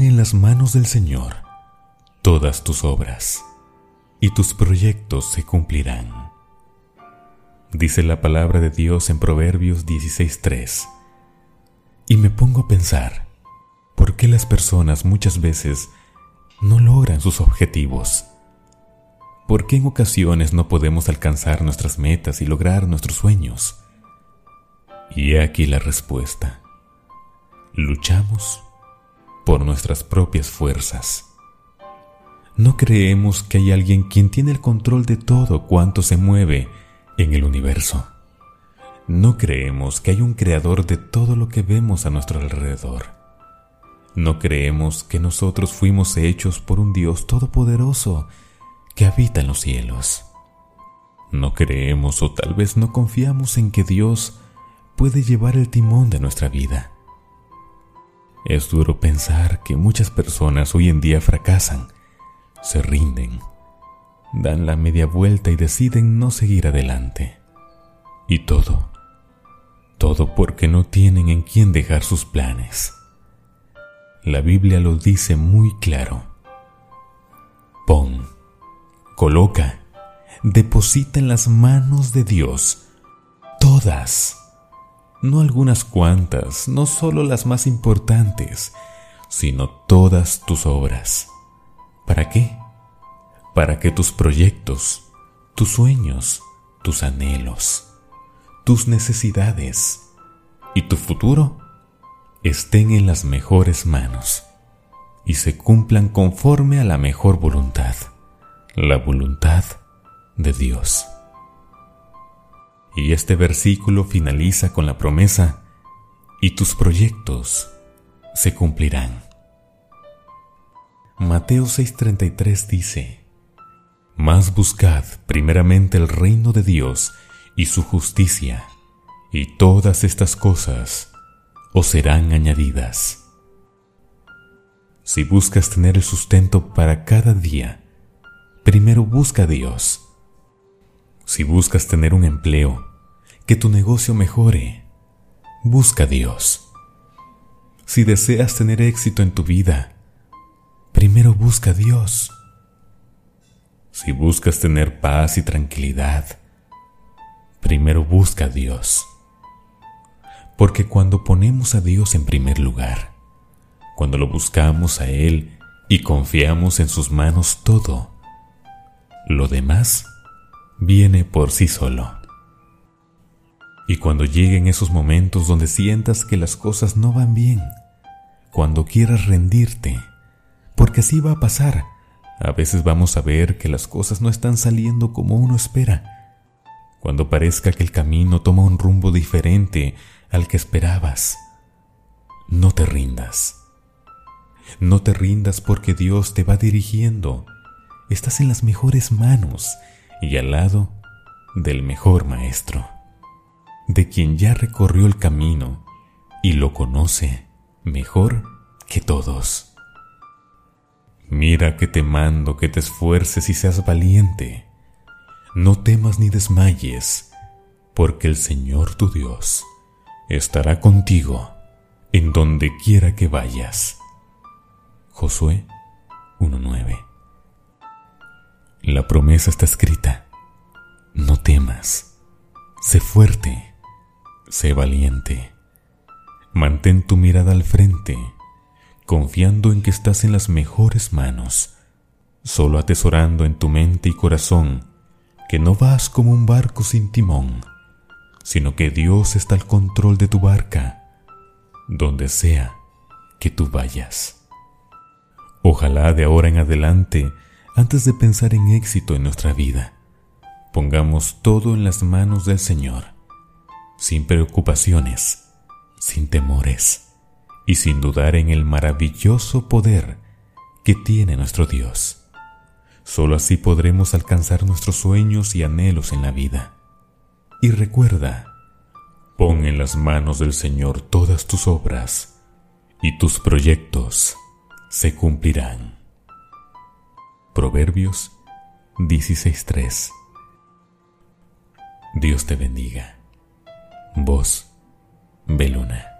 En las manos del Señor todas tus obras, y tus proyectos se cumplirán. Dice la palabra de Dios en Proverbios 16.3. Y me pongo a pensar, ¿por qué las personas muchas veces no logran sus objetivos? ¿Por qué en ocasiones no podemos alcanzar nuestras metas y lograr nuestros sueños? Y aquí la respuesta. Luchamos por nuestras propias fuerzas. No creemos que hay alguien quien tiene el control de todo cuanto se mueve en el universo. No creemos que hay un creador de todo lo que vemos a nuestro alrededor. No creemos que nosotros fuimos hechos por un Dios todopoderoso que habita en los cielos. No creemos o tal vez no confiamos en que Dios puede llevar el timón de nuestra vida. Es duro pensar que muchas personas hoy en día fracasan, se rinden, dan la media vuelta y deciden no seguir adelante. Y todo, todo porque no tienen en quién dejar sus planes. La Biblia lo dice muy claro. Pon, coloca, deposita en las manos de Dios todas no algunas cuantas, no solo las más importantes, sino todas tus obras. ¿Para qué? Para que tus proyectos, tus sueños, tus anhelos, tus necesidades y tu futuro estén en las mejores manos y se cumplan conforme a la mejor voluntad, la voluntad de Dios. Y este versículo finaliza con la promesa, y tus proyectos se cumplirán. Mateo 6:33 dice, Mas buscad primeramente el reino de Dios y su justicia, y todas estas cosas os serán añadidas. Si buscas tener el sustento para cada día, primero busca a Dios. Si buscas tener un empleo, que tu negocio mejore, busca a Dios. Si deseas tener éxito en tu vida, primero busca a Dios. Si buscas tener paz y tranquilidad, primero busca a Dios. Porque cuando ponemos a Dios en primer lugar, cuando lo buscamos a Él y confiamos en sus manos todo, lo demás viene por sí solo. Y cuando lleguen esos momentos donde sientas que las cosas no van bien, cuando quieras rendirte, porque así va a pasar, a veces vamos a ver que las cosas no están saliendo como uno espera. Cuando parezca que el camino toma un rumbo diferente al que esperabas, no te rindas. No te rindas porque Dios te va dirigiendo. Estás en las mejores manos y al lado del mejor maestro de quien ya recorrió el camino y lo conoce mejor que todos. Mira que te mando que te esfuerces y seas valiente. No temas ni desmayes, porque el Señor tu Dios estará contigo en donde quiera que vayas. Josué 1.9 La promesa está escrita. No temas, sé fuerte Sé valiente. Mantén tu mirada al frente, confiando en que estás en las mejores manos, solo atesorando en tu mente y corazón que no vas como un barco sin timón, sino que Dios está al control de tu barca, donde sea que tú vayas. Ojalá de ahora en adelante, antes de pensar en éxito en nuestra vida, pongamos todo en las manos del Señor sin preocupaciones, sin temores y sin dudar en el maravilloso poder que tiene nuestro Dios. Solo así podremos alcanzar nuestros sueños y anhelos en la vida. Y recuerda, pon en las manos del Señor todas tus obras y tus proyectos se cumplirán. Proverbios 16.3 Dios te bendiga. Voz Beluna.